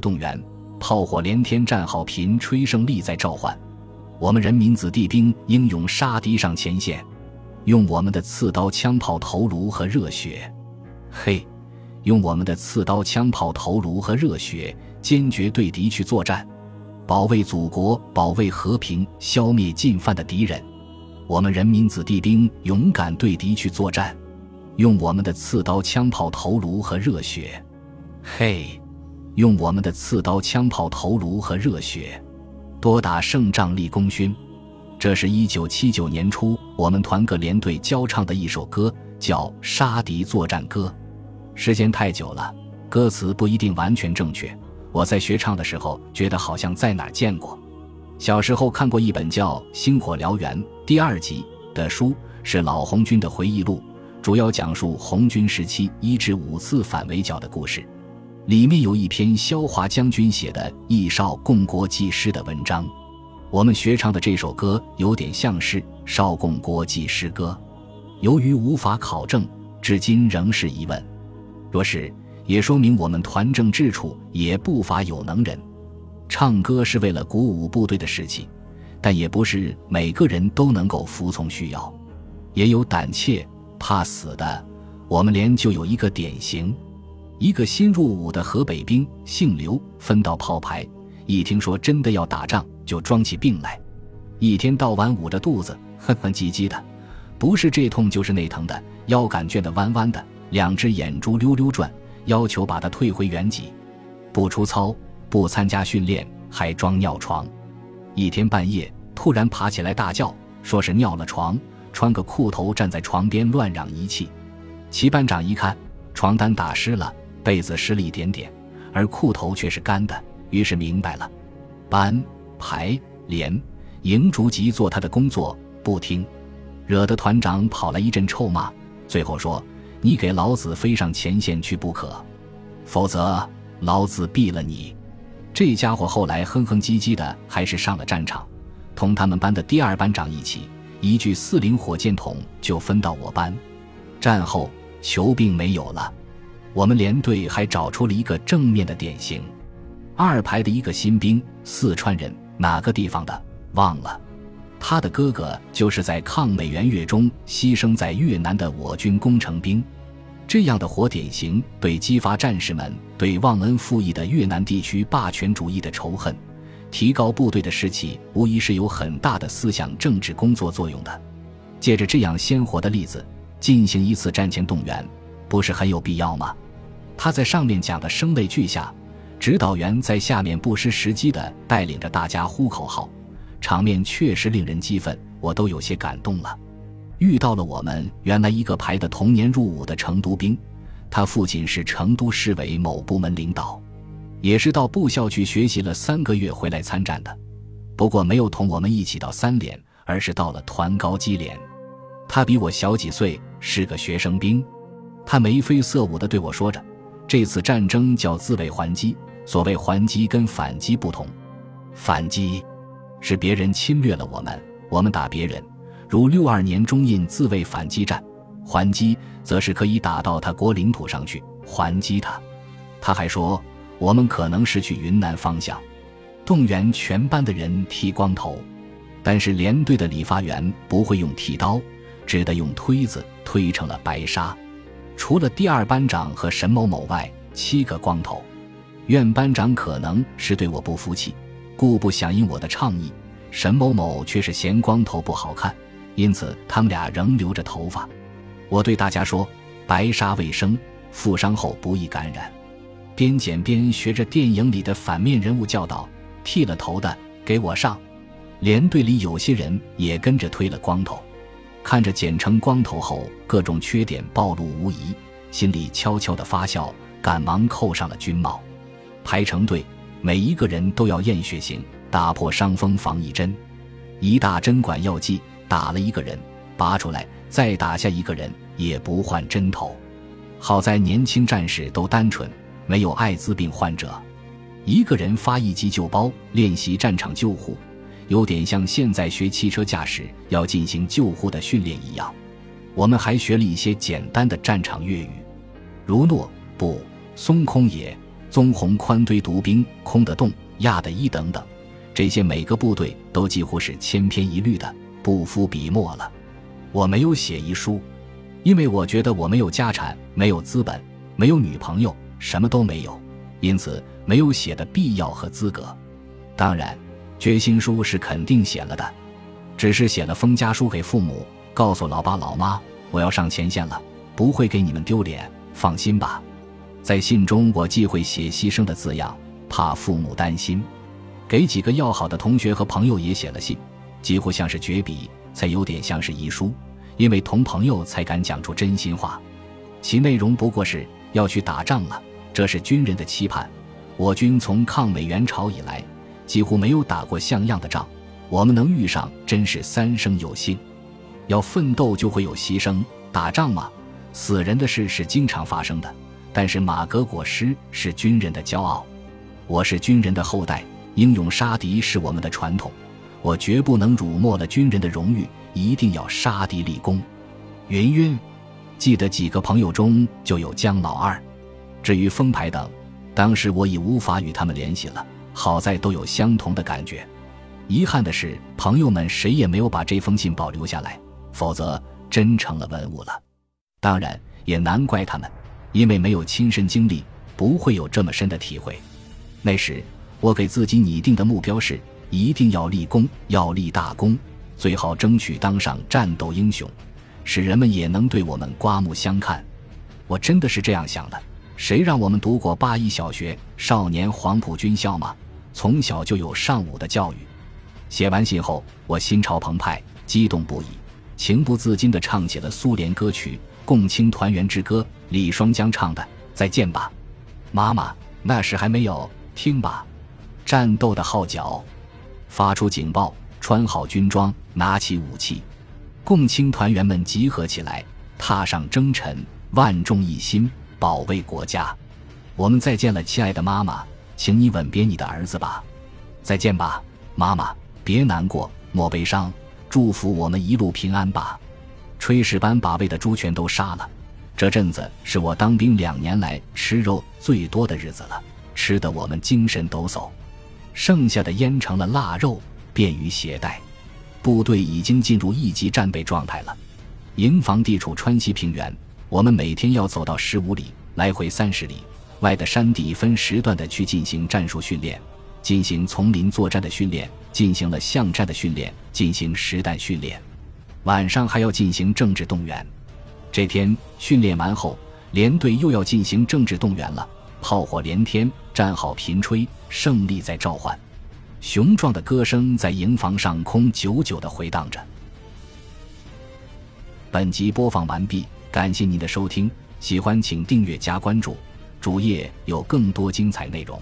动员，炮火连天，战号频吹，胜利在召唤。我们人民子弟兵英勇杀敌上前线，用我们的刺刀、枪炮、头颅和热血，嘿，用我们的刺刀、枪炮、头颅和热血，坚决对敌去作战，保卫祖国，保卫和平，消灭进犯的敌人。我们人民子弟兵勇敢对敌去作战，用我们的刺刀、枪炮、头颅和热血，嘿，用我们的刺刀、枪炮、头颅和热血。多打胜仗立功勋，这是一九七九年初我们团各连队交唱的一首歌，叫《杀敌作战歌》。时间太久了，歌词不一定完全正确。我在学唱的时候，觉得好像在哪儿见过。小时候看过一本叫《星火燎原》第二集的书，是老红军的回忆录，主要讲述红军时期一至五次反围剿的故事。里面有一篇萧华将军写的《义少共国记诗》的文章，我们学唱的这首歌有点像是《少共国记诗歌》，由于无法考证，至今仍是疑问。若是，也说明我们团政治处也不乏有能人。唱歌是为了鼓舞部队的士气，但也不是每个人都能够服从需要，也有胆怯怕死的。我们连就有一个典型。一个新入伍的河北兵，姓刘，分到炮排。一听说真的要打仗，就装起病来，一天到晚捂着肚子，哼哼唧唧的，不是这痛就是那疼的，腰杆倦得弯弯的，两只眼珠溜溜转，要求把他退回原籍，不出操，不参加训练，还装尿床。一天半夜突然爬起来大叫，说是尿了床，穿个裤头站在床边乱嚷一气。齐班长一看，床单打湿了。被子湿了一点点，而裤头却是干的，于是明白了。班、排、连、营逐级做他的工作，不听，惹得团长跑来一阵臭骂。最后说：“你给老子飞上前线去不可，否则老子毙了你！”这家伙后来哼哼唧唧的，还是上了战场，同他们班的第二班长一起，一具四零火箭筒就分到我班。战后球病没有了。我们连队还找出了一个正面的典型，二排的一个新兵，四川人，哪个地方的忘了。他的哥哥就是在抗美援越中牺牲在越南的我军工程兵。这样的活典型，对激发战士们对忘恩负义的越南地区霸权主义的仇恨，提高部队的士气，无疑是有很大的思想政治工作作用的。借着这样鲜活的例子，进行一次战前动员，不是很有必要吗？他在上面讲的声泪俱下，指导员在下面不失时机地带领着大家呼口号，场面确实令人激愤，我都有些感动了。遇到了我们原来一个排的同年入伍的成都兵，他父亲是成都市委某部门领导，也是到部校去学习了三个月回来参战的，不过没有同我们一起到三连，而是到了团高机连。他比我小几岁，是个学生兵，他眉飞色舞地对我说着。这次战争叫自卫还击，所谓还击跟反击不同，反击是别人侵略了我们，我们打别人，如六二年中印自卫反击战；还击则是可以打到他国领土上去还击他。他还说，我们可能是去云南方向，动员全班的人剃光头，但是连队的理发员不会用剃刀，只得用推子推成了白纱。除了第二班长和沈某某外，七个光头。院班长可能是对我不服气，故不响应我的倡议。沈某某却是嫌光头不好看，因此他们俩仍留着头发。我对大家说：“白纱卫生，负伤后不易感染。”边剪边学着电影里的反面人物教导：“剃了头的给我上。”连队里有些人也跟着推了光头。看着剪成光头后各种缺点暴露无遗，心里悄悄的发笑，赶忙扣上了军帽，排成队，每一个人都要验血型，打破伤风防疫针，一大针管药剂打了一个人，拔出来再打下一个人，也不换针头。好在年轻战士都单纯，没有艾滋病患者，一个人发一急救包，练习战场救护。有点像现在学汽车驾驶要进行救护的训练一样，我们还学了一些简单的战场粤语，如诺不松空也，棕红宽堆独兵、空的洞、亚的一等等，这些每个部队都几乎是千篇一律的，不敷笔墨了。我没有写遗书，因为我觉得我没有家产，没有资本，没有女朋友，什么都没有，因此没有写的必要和资格。当然，决心书是肯定写了的，只是写了封家书给父母，告诉老爸老妈，我要上前线了，不会给你们丢脸，放心吧。在信中，我忌讳写牺牲的字样，怕父母担心。给几个要好的同学和朋友也写了信，几乎像是绝笔，才有点像是遗书。因为同朋友才敢讲出真心话。其内容不过是要去打仗了，这是军人的期盼。我军从抗美援朝以来，几乎没有打过像样的仗，我们能遇上，真是三生有幸。要奋斗就会有牺牲，打仗嘛，死人的事是经常发生的。但是马革裹尸是军人的骄傲，我是军人的后代，英勇杀敌是我们的传统，我绝不能辱没了军人的荣誉，一定要杀敌立功。云云，记得几个朋友中就有姜老二，至于风牌等，当时我已无法与他们联系了。好在都有相同的感觉。遗憾的是，朋友们谁也没有把这封信保留下来，否则真成了文物了。当然，也难怪他们。因为没有亲身经历，不会有这么深的体会。那时我给自己拟定的目标是：一定要立功，要立大功，最好争取当上战斗英雄，使人们也能对我们刮目相看。我真的是这样想的。谁让我们读过八一小学、少年黄埔军校吗？从小就有上午的教育。写完信后，我心潮澎湃，激动不已，情不自禁地唱起了苏联歌曲。《共青团员之歌》，李双江唱的。再见吧，妈妈。那时还没有听吧。战斗的号角，发出警报，穿好军装，拿起武器，共青团员们集合起来，踏上征程，万众一心，保卫国家。我们再见了，亲爱的妈妈，请你吻别你的儿子吧。再见吧，妈妈，别难过，莫悲伤，祝福我们一路平安吧。炊事班把喂的猪全都杀了，这阵子是我当兵两年来吃肉最多的日子了，吃得我们精神抖擞。剩下的腌成了腊肉，便于携带。部队已经进入一级战备状态了。营房地处川西平原，我们每天要走到十五里，来回三十里外的山地，分时段的去进行战术训练，进行丛林作战的训练，进行了巷战的训练，进行实弹训练。晚上还要进行政治动员。这天训练完后，连队又要进行政治动员了。炮火连天，战号频吹，胜利在召唤。雄壮的歌声在营房上空久久的回荡着。本集播放完毕，感谢您的收听，喜欢请订阅加关注，主页有更多精彩内容。